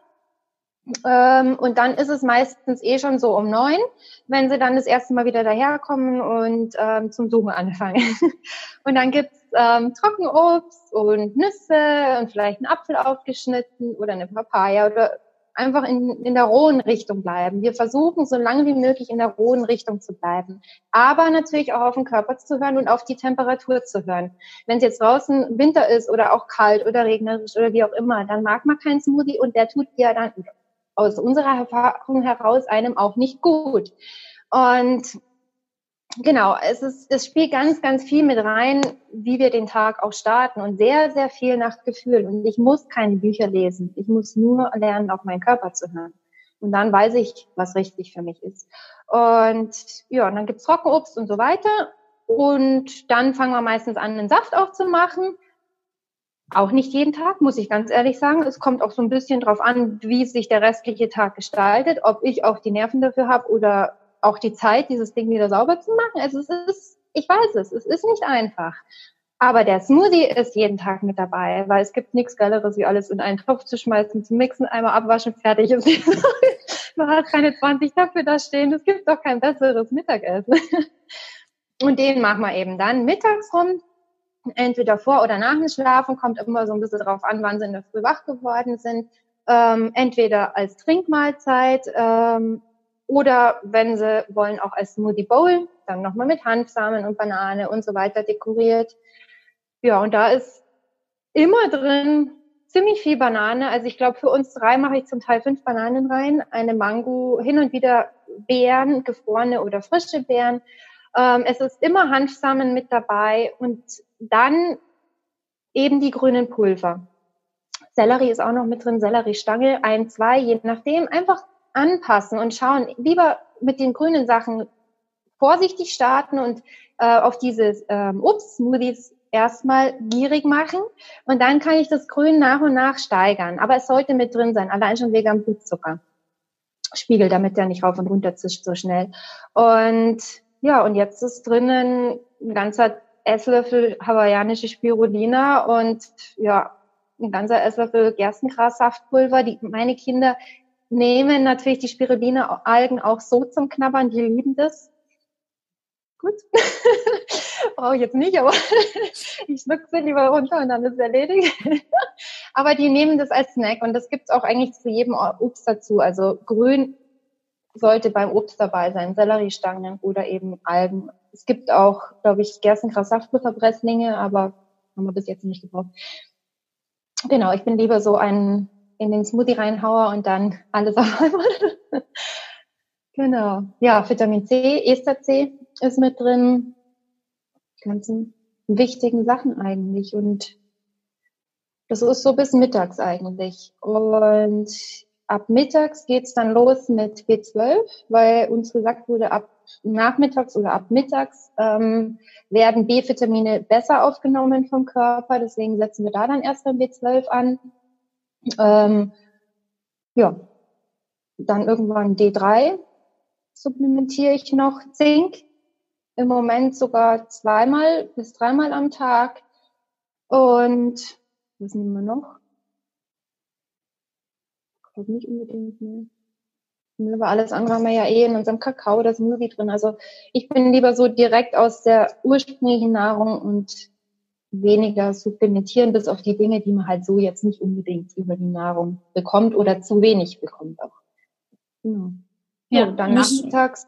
Ähm, und dann ist es meistens eh schon so um neun, wenn sie dann das erste Mal wieder daherkommen und ähm, zum Suchen anfangen. und dann gibt's ähm, Trockenobst und Nüsse und vielleicht einen Apfel aufgeschnitten oder eine Papaya oder einfach in, in der rohen Richtung bleiben. Wir versuchen, so lange wie möglich in der rohen Richtung zu bleiben. Aber natürlich auch auf den Körper zu hören und auf die Temperatur zu hören. Wenn es jetzt draußen Winter ist oder auch kalt oder regnerisch oder wie auch immer, dann mag man keinen Smoothie und der tut dir dann aus unserer Erfahrung heraus einem auch nicht gut. Und genau, es ist, es spielt ganz, ganz viel mit rein, wie wir den Tag auch starten und sehr, sehr viel nach Gefühl. Und ich muss keine Bücher lesen. Ich muss nur lernen, auf meinen Körper zu hören. Und dann weiß ich, was richtig für mich ist. Und ja, und dann gibt's Trockenobst und so weiter. Und dann fangen wir meistens an, einen Saft aufzumachen. Auch nicht jeden Tag, muss ich ganz ehrlich sagen. Es kommt auch so ein bisschen drauf an, wie sich der restliche Tag gestaltet, ob ich auch die Nerven dafür habe oder auch die Zeit, dieses Ding wieder sauber zu machen. Also es ist, ich weiß es, es ist nicht einfach. Aber der Smoothie ist jeden Tag mit dabei, weil es gibt nichts Geileres, wie alles in einen Topf zu schmeißen, zu mixen, einmal abwaschen, fertig ist. Man hat keine 20 Töpfe da stehen. Es gibt doch kein besseres Mittagessen. Und den machen wir eben dann mittags rum entweder vor oder nach dem Schlafen, kommt immer so ein bisschen drauf an, wann sie in der Früh wach geworden sind. Ähm, entweder als Trinkmahlzeit ähm, oder wenn sie wollen auch als Smoothie Bowl, dann nochmal mit Hanfsamen und Banane und so weiter dekoriert. Ja, und da ist immer drin ziemlich viel Banane. Also ich glaube, für uns drei mache ich zum Teil fünf Bananen rein, eine Mango, hin und wieder Beeren, gefrorene oder frische Beeren. Ähm, es ist immer Hanfsamen mit dabei und dann eben die grünen Pulver. Sellerie ist auch noch mit drin, Selleriestange, ein, zwei, je nachdem. Einfach anpassen und schauen, lieber mit den grünen Sachen vorsichtig starten und äh, auf diese ähm, Obst-Smoothies erstmal gierig machen und dann kann ich das Grün nach und nach steigern. Aber es sollte mit drin sein, allein schon wegen Blutzucker. Spiegel, damit der nicht rauf und runter zischt so schnell. Und ja, und jetzt ist drinnen ein ganzer Esslöffel hawaiianische Spirulina und ja, ein ganzer Esslöffel Gerstengrassaftpulver. Die, meine Kinder nehmen natürlich die Spirulina-Algen auch so zum Knabbern, die lieben das. Gut. Brauche ich jetzt nicht, aber ich schluck sie lieber runter und dann ist es erledigt. aber die nehmen das als Snack und das gibt's auch eigentlich zu jedem Obst dazu. Also grün sollte beim Obst dabei sein, Selleriestangen oder eben Algen es gibt auch, glaube ich, Gerstengras-Saftpulverpresslinge, aber haben wir bis jetzt nicht gebraucht. Genau, ich bin lieber so ein in den Smoothie reinhaue und dann alles auf einmal. genau. Ja, Vitamin C, Ester C ist mit drin. Die ganzen wichtigen Sachen eigentlich. Und das ist so bis mittags eigentlich. Und ab mittags geht's dann los mit B12, weil uns gesagt wurde, ab nachmittags oder ab mittags ähm, werden B-Vitamine besser aufgenommen vom Körper. Deswegen setzen wir da dann erst beim B12 an. Ähm, ja, dann irgendwann D3 supplementiere ich noch Zink. Im Moment sogar zweimal bis dreimal am Tag. Und was nehmen wir noch? Ich glaube nicht unbedingt mehr. Aber alles andere haben wir ja eh in unserem Kakao, das Smoothie drin. Also ich bin lieber so direkt aus der ursprünglichen Nahrung und weniger supplementieren, bis auf die Dinge, die man halt so jetzt nicht unbedingt über die Nahrung bekommt oder zu wenig bekommt auch. Genau. Ja, so, dann nachmittags.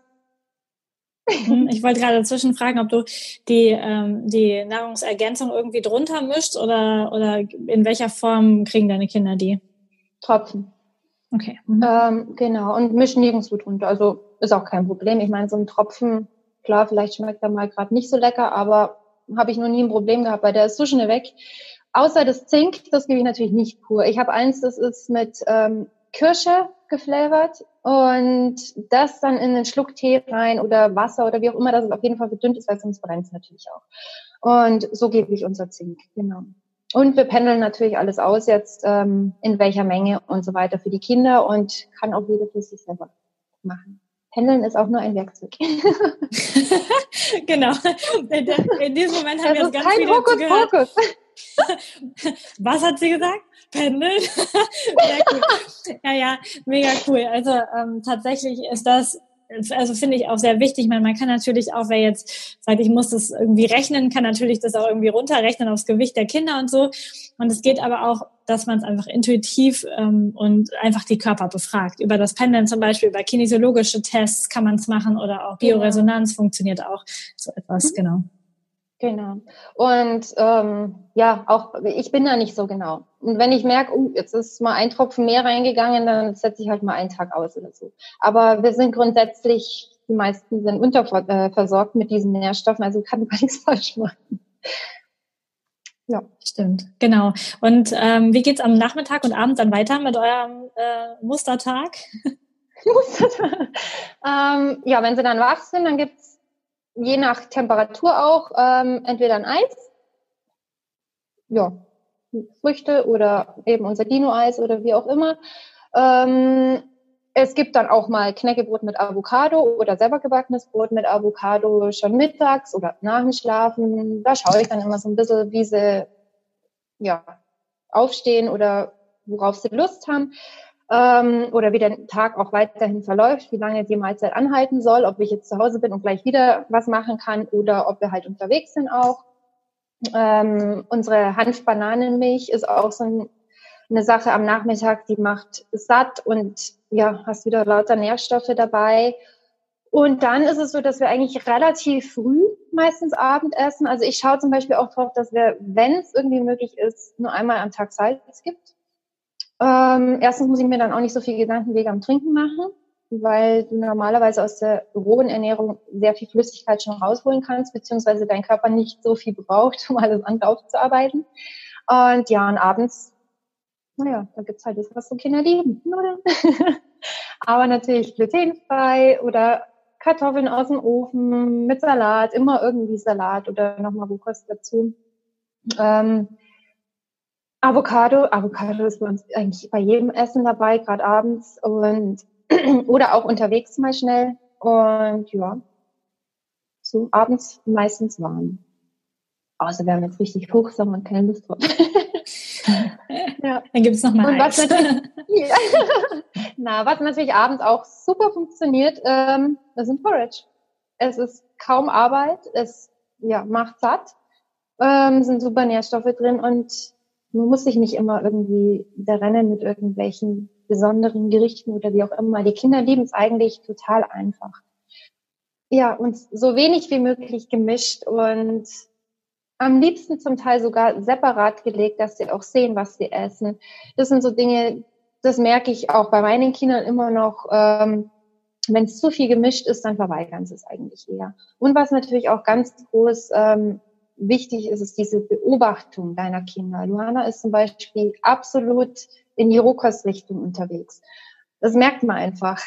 Hm, ich wollte gerade dazwischen fragen, ob du die, ähm, die Nahrungsergänzung irgendwie drunter mischt oder, oder in welcher Form kriegen deine Kinder die? Tropfen. Okay. Mhm. Ähm, genau, und mischen nirgendwo drunter. Also ist auch kein Problem. Ich meine, so ein Tropfen, klar, vielleicht schmeckt er mal gerade nicht so lecker, aber habe ich noch nie ein Problem gehabt, weil der ist so schnell weg. Außer das Zink, das gebe ich natürlich nicht pur. Ich habe eins, das ist mit ähm, Kirsche geflavert und das dann in einen Schluck Tee rein oder Wasser oder wie auch immer, dass es auf jeden Fall verdünnt ist, weil sonst brennt es natürlich auch. Und so gebe ich unser Zink, genau. Und wir pendeln natürlich alles aus jetzt, ähm, in welcher Menge und so weiter für die Kinder und kann auch jeder für sich selber machen. Pendeln ist auch nur ein Werkzeug. genau. In diesem Moment haben das wir jetzt ganz kein viele Hokus gehört. Pokus. Was hat sie gesagt? Pendeln? Ja, ja, mega cool. Also ähm, tatsächlich ist das also finde ich auch sehr wichtig. Man, man kann natürlich auch, wer jetzt sagt, ich muss das irgendwie rechnen, kann natürlich das auch irgendwie runterrechnen aufs Gewicht der Kinder und so. Und es geht aber auch, dass man es einfach intuitiv ähm, und einfach die Körper befragt. Über das Pendeln zum Beispiel, über kinesiologische Tests kann man es machen oder auch. Bioresonanz genau. funktioniert auch so etwas, mhm. genau. Genau. Und ähm, ja, auch ich bin da nicht so genau. Und wenn ich merke, uh, jetzt ist mal ein Tropfen mehr reingegangen, dann setze ich halt mal einen Tag aus oder so. Aber wir sind grundsätzlich, die meisten sind unterversorgt mit diesen Nährstoffen, also kann man nichts falsch machen. Ja. Stimmt, genau. Und ähm, wie geht's am Nachmittag und Abend dann weiter mit eurem äh, Mustertag? Mustertag. ähm, ja, wenn sie dann wach sind, dann gibt's je nach Temperatur auch ähm, entweder ein Eis, ja, Früchte oder eben unser Dino-Eis oder wie auch immer. Ähm, es gibt dann auch mal Knäckebrot mit Avocado oder selber gebackenes Brot mit Avocado schon mittags oder nach dem Schlafen. Da schaue ich dann immer so ein bisschen, wie sie ja, aufstehen oder worauf sie Lust haben ähm, oder wie der Tag auch weiterhin verläuft, wie lange die Mahlzeit anhalten soll, ob ich jetzt zu Hause bin und gleich wieder was machen kann oder ob wir halt unterwegs sind auch. Ähm, unsere Hanfbananenmilch ist auch so ein, eine Sache am Nachmittag, die macht satt und ja, hast wieder lauter Nährstoffe dabei. Und dann ist es so, dass wir eigentlich relativ früh meistens Abend essen. Also ich schaue zum Beispiel auch drauf, dass wir, wenn es irgendwie möglich ist, nur einmal am Tag Salz gibt. Ähm, erstens muss ich mir dann auch nicht so viel Gedanken wegen am Trinken machen, weil du normalerweise aus der rohen Ernährung sehr viel Flüssigkeit schon rausholen kannst, beziehungsweise dein Körper nicht so viel braucht, um alles andere aufzuarbeiten. Und ja, und abends, naja, da gibt's halt das, was so Kinder lieben. Aber natürlich glutenfrei oder Kartoffeln aus dem Ofen mit Salat, immer irgendwie Salat oder nochmal Rohkost dazu. Ähm, Avocado, Avocado ist bei uns eigentlich bei jedem Essen dabei, gerade abends und oder auch unterwegs mal schnell und ja, so abends meistens warm. Außer wir haben jetzt richtig Hochsommer und keine Lust drauf. ja. Dann gibt es noch mal was natürlich, ja. Na, was natürlich abends auch super funktioniert, ähm, das ist ein Porridge. Es ist kaum Arbeit, es ja, macht satt, ähm, sind super Nährstoffe drin und man muss sich nicht immer irgendwie da rennen mit irgendwelchen besonderen Gerichten oder wie auch immer. Die Kinder lieben es eigentlich total einfach. Ja, und so wenig wie möglich gemischt und am liebsten zum Teil sogar separat gelegt, dass sie auch sehen, was sie essen. Das sind so Dinge, das merke ich auch bei meinen Kindern immer noch. Ähm, wenn es zu viel gemischt ist, dann verweigern sie es eigentlich eher. Und was natürlich auch ganz groß ähm, wichtig ist, ist diese Beobachtung deiner Kinder. Luana ist zum Beispiel absolut in die Rohkostrichtung unterwegs. Das merkt man einfach.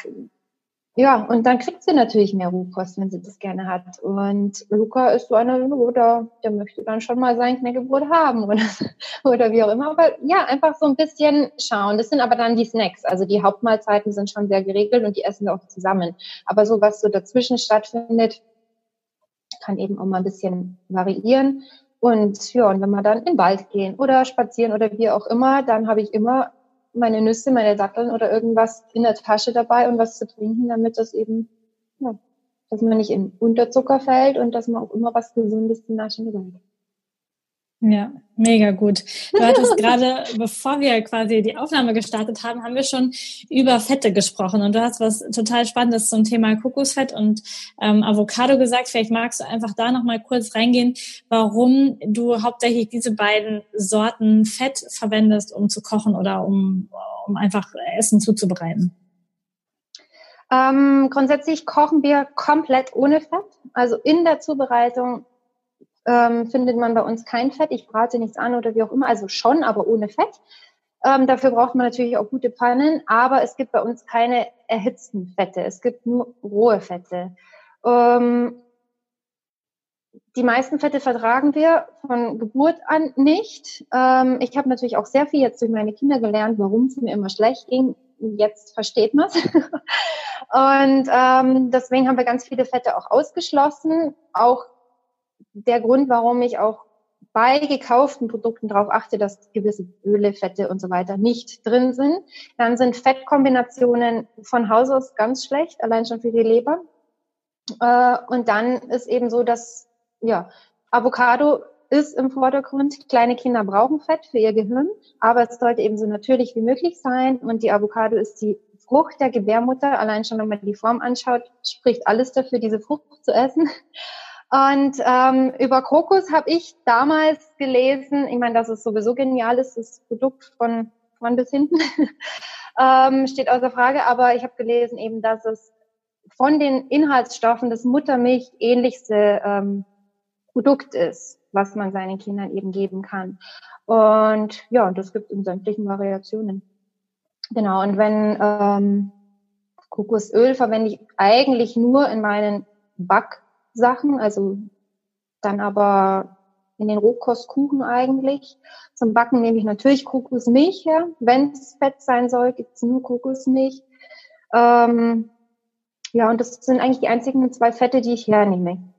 Ja, und dann kriegt sie natürlich mehr Rohkost, wenn sie das gerne hat. Und Luca ist so einer, oder der möchte dann schon mal sein Knäckebrot haben oder, oder wie auch immer. Aber ja, einfach so ein bisschen schauen. Das sind aber dann die Snacks. Also die Hauptmahlzeiten sind schon sehr geregelt und die essen wir auch zusammen. Aber so was so dazwischen stattfindet, kann eben auch mal ein bisschen variieren. Und ja, und wenn wir dann in den Wald gehen oder spazieren oder wie auch immer, dann habe ich immer meine Nüsse, meine Datteln oder irgendwas in der Tasche dabei und was zu trinken, damit das eben, ja, dass man nicht in Unterzucker fällt und dass man auch immer was Gesundes zu naschen dabei hat. Ja, mega gut. Du hattest gerade, bevor wir quasi die Aufnahme gestartet haben, haben wir schon über Fette gesprochen und du hast was total Spannendes zum Thema Kokosfett und ähm, Avocado gesagt. Vielleicht magst du einfach da noch mal kurz reingehen, warum du hauptsächlich diese beiden Sorten Fett verwendest, um zu kochen oder um, um einfach Essen zuzubereiten. Ähm, grundsätzlich kochen wir komplett ohne Fett. Also in der Zubereitung ähm, findet man bei uns kein Fett. Ich brate nichts an oder wie auch immer. Also schon, aber ohne Fett. Ähm, dafür braucht man natürlich auch gute Pannen, aber es gibt bei uns keine erhitzten Fette. Es gibt nur rohe Fette. Ähm, die meisten Fette vertragen wir von Geburt an nicht. Ähm, ich habe natürlich auch sehr viel jetzt durch meine Kinder gelernt, warum es mir immer schlecht ging. Jetzt versteht man es. Und ähm, deswegen haben wir ganz viele Fette auch ausgeschlossen. Auch der Grund, warum ich auch bei gekauften Produkten darauf achte, dass gewisse Öle, Fette und so weiter nicht drin sind. Dann sind Fettkombinationen von Haus aus ganz schlecht, allein schon für die Leber. Äh, und dann ist eben so, dass ja Avocado ist im Vordergrund. Kleine Kinder brauchen Fett für ihr Gehirn, aber es sollte eben so natürlich wie möglich sein. Und die Avocado ist die Frucht der Gebärmutter. Allein schon, wenn man die Form anschaut, spricht alles dafür, diese Frucht zu essen. Und ähm, über Kokos habe ich damals gelesen, ich meine, dass es sowieso genial ist, das Produkt von vorn bis hinten, ähm, steht außer Frage, aber ich habe gelesen eben, dass es von den Inhaltsstoffen das Muttermilch ähnlichste ähm, Produkt ist, was man seinen Kindern eben geben kann. Und ja, und das gibt in sämtlichen Variationen. Genau, und wenn ähm, Kokosöl verwende ich eigentlich nur in meinen Back Sachen, also dann aber in den Rohkostkuchen eigentlich. Zum Backen nehme ich natürlich Kokosmilch her. Wenn es Fett sein soll, gibt es nur Kokosmilch. Ähm, ja, und das sind eigentlich die einzigen zwei Fette, die ich hernehme.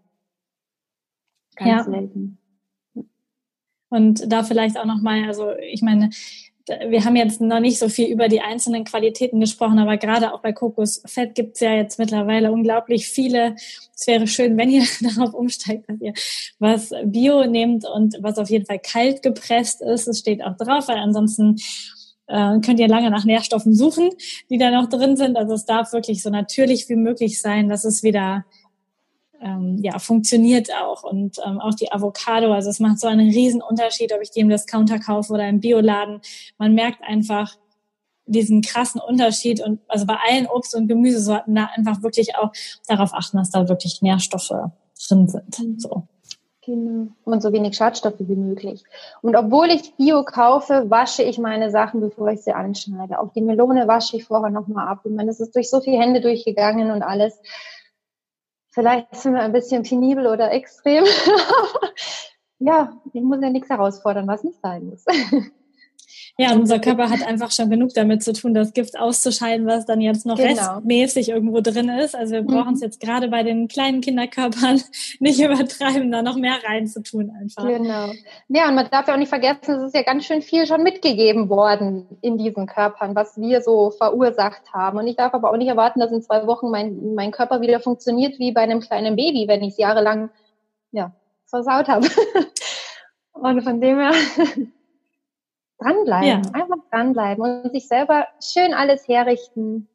Ganz ja. selten. Und da vielleicht auch nochmal, also ich meine, wir haben jetzt noch nicht so viel über die einzelnen Qualitäten gesprochen, aber gerade auch bei Kokosfett gibt es ja jetzt mittlerweile unglaublich viele. Es wäre schön, wenn ihr darauf umsteigt, dass ihr was Bio nehmt und was auf jeden Fall kalt gepresst ist. Es steht auch drauf, weil ansonsten äh, könnt ihr lange nach Nährstoffen suchen, die da noch drin sind. Also es darf wirklich so natürlich wie möglich sein, dass es wieder ähm, ja, funktioniert auch. Und ähm, auch die Avocado, also es macht so einen riesen Unterschied, ob ich die im Discounter kaufe oder im Bioladen. Man merkt einfach diesen krassen Unterschied und also bei allen Obst- und Gemüsesorten da einfach wirklich auch darauf achten, dass da wirklich Nährstoffe drin sind. Mhm. So. Genau. Und so wenig Schadstoffe wie möglich. Und obwohl ich Bio kaufe, wasche ich meine Sachen, bevor ich sie anschneide. Auch die Melone wasche ich vorher nochmal ab. Ich meine, es ist durch so viele Hände durchgegangen und alles. Vielleicht sind wir ein bisschen penibel oder extrem. ja, ich muss ja nichts herausfordern, was nicht sein muss. Ja, unser Körper hat einfach schon genug damit zu tun, das Gift auszuscheiden, was dann jetzt noch genau. restmäßig irgendwo drin ist. Also wir brauchen es mhm. jetzt gerade bei den kleinen Kinderkörpern nicht übertreiben, da noch mehr reinzutun einfach. Genau. Ja, und man darf ja auch nicht vergessen, es ist ja ganz schön viel schon mitgegeben worden in diesen Körpern, was wir so verursacht haben. Und ich darf aber auch nicht erwarten, dass in zwei Wochen mein, mein Körper wieder funktioniert wie bei einem kleinen Baby, wenn ich es jahrelang ja, versaut habe. und von dem her dranbleiben, ja. einfach dranbleiben und sich selber schön alles herrichten,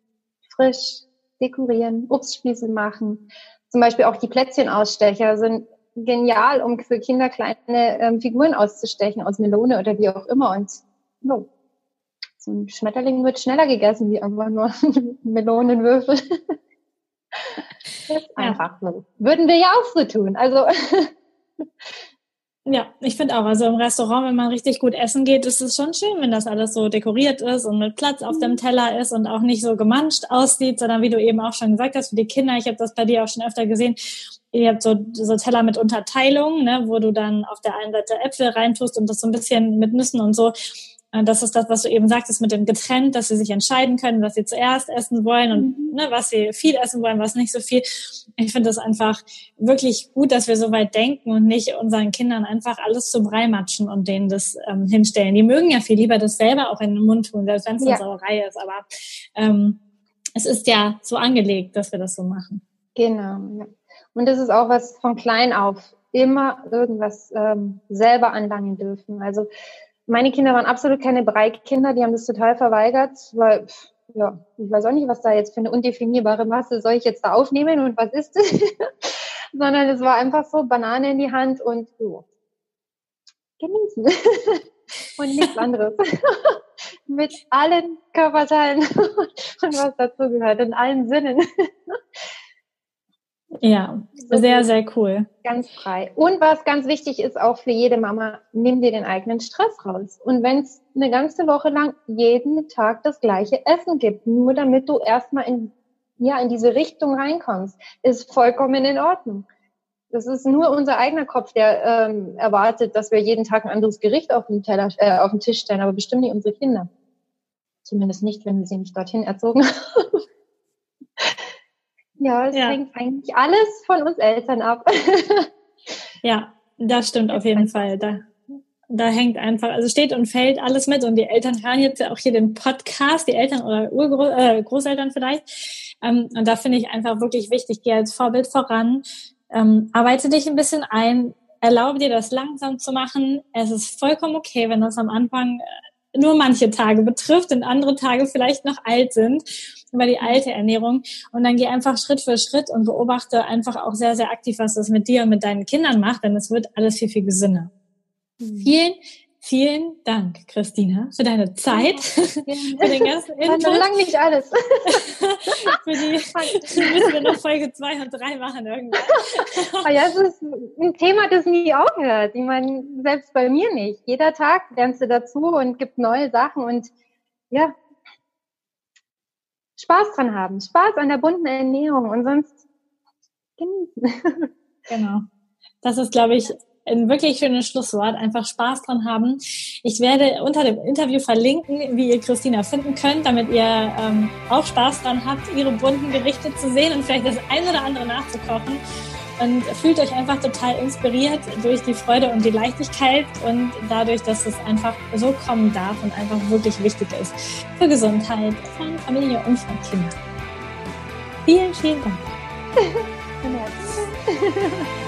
frisch dekorieren, Obstspieße machen. Zum Beispiel auch die Plätzchenausstecher sind genial, um für Kinder kleine ähm, Figuren auszustechen aus Melone oder wie auch immer. Und no, So ein Schmetterling wird schneller gegessen wie einfach nur Melonenwürfel. ist einfach so. Würden wir ja auch so tun. Also Ja, ich finde auch. Also im Restaurant, wenn man richtig gut essen geht, ist es schon schön, wenn das alles so dekoriert ist und mit Platz auf dem Teller ist und auch nicht so gemanscht aussieht, sondern wie du eben auch schon gesagt hast, für die Kinder, ich habe das bei dir auch schon öfter gesehen, ihr habt so, so Teller mit Unterteilung, ne, wo du dann auf der einen Seite Äpfel reintust und das so ein bisschen mit Nüssen und so das ist das, was du eben sagtest mit dem Getrennt, dass sie sich entscheiden können, was sie zuerst essen wollen und mhm. ne, was sie viel essen wollen, was nicht so viel. Ich finde das einfach wirklich gut, dass wir so weit denken und nicht unseren Kindern einfach alles zu Brei matschen und denen das ähm, hinstellen. Die mögen ja viel lieber das selber auch in den Mund tun, selbst wenn es ja. eine Sauerei ist. Aber ähm, es ist ja so angelegt, dass wir das so machen. Genau. Ja. Und das ist auch was von klein auf immer irgendwas ähm, selber anlangen dürfen. Also meine Kinder waren absolut keine Breitkinder, die haben das total verweigert, weil, ja, ich weiß auch nicht, was da jetzt für eine undefinierbare Masse soll ich jetzt da aufnehmen und was ist es? Sondern es war einfach so, Banane in die Hand und so, genießen. und nichts anderes. Mit allen Körperteilen und was dazu gehört, in allen Sinnen. Ja, sehr, sehr cool. Ganz frei. Und was ganz wichtig ist auch für jede Mama, nimm dir den eigenen Stress raus. Und wenn es eine ganze Woche lang jeden Tag das gleiche Essen gibt, nur damit du erstmal in, ja, in diese Richtung reinkommst, ist vollkommen in Ordnung. Das ist nur unser eigener Kopf, der ähm, erwartet, dass wir jeden Tag ein anderes Gericht auf den, Teller, äh, auf den Tisch stellen, aber bestimmt nicht unsere Kinder. Zumindest nicht, wenn wir sie nicht dorthin erzogen haben. Ja, es ja. hängt eigentlich alles von uns Eltern ab. ja, das stimmt auf jeden Fall. Da, da hängt einfach, also steht und fällt alles mit und die Eltern hören jetzt ja auch hier den Podcast, die Eltern oder Urgro äh, Großeltern vielleicht. Ähm, und da finde ich einfach wirklich wichtig, geh als Vorbild voran, ähm, arbeite dich ein bisschen ein, erlaube dir das langsam zu machen. Es ist vollkommen okay, wenn das am Anfang äh, nur manche Tage betrifft und andere Tage vielleicht noch alt sind über die alte Ernährung und dann geh einfach Schritt für Schritt und beobachte einfach auch sehr, sehr aktiv, was das mit dir und mit deinen Kindern macht, denn es wird alles viel, viel gesünder. Mhm. Vielen, Vielen Dank, Christina, für deine Zeit, für den ganzen Input. Noch lange nicht alles. für die müssen wir noch Folge zwei und drei machen irgendwann. Aber ja, es ist ein Thema, das nie aufhört. Ich meine, selbst bei mir nicht. Jeder Tag lernst du dazu und gibt neue Sachen und ja, Spaß dran haben, Spaß an der bunten Ernährung und sonst genießen. Genau. Das ist, glaube ich, ein wirklich schönes Schlusswort. Einfach Spaß dran haben. Ich werde unter dem Interview verlinken, wie ihr Christina finden könnt, damit ihr ähm, auch Spaß dran habt, ihre bunten Gerichte zu sehen und vielleicht das ein oder andere nachzukochen und fühlt euch einfach total inspiriert durch die Freude und die Leichtigkeit und dadurch, dass es einfach so kommen darf und einfach wirklich wichtig ist für Gesundheit von Familie und von Kindern. Vielen, vielen Dank.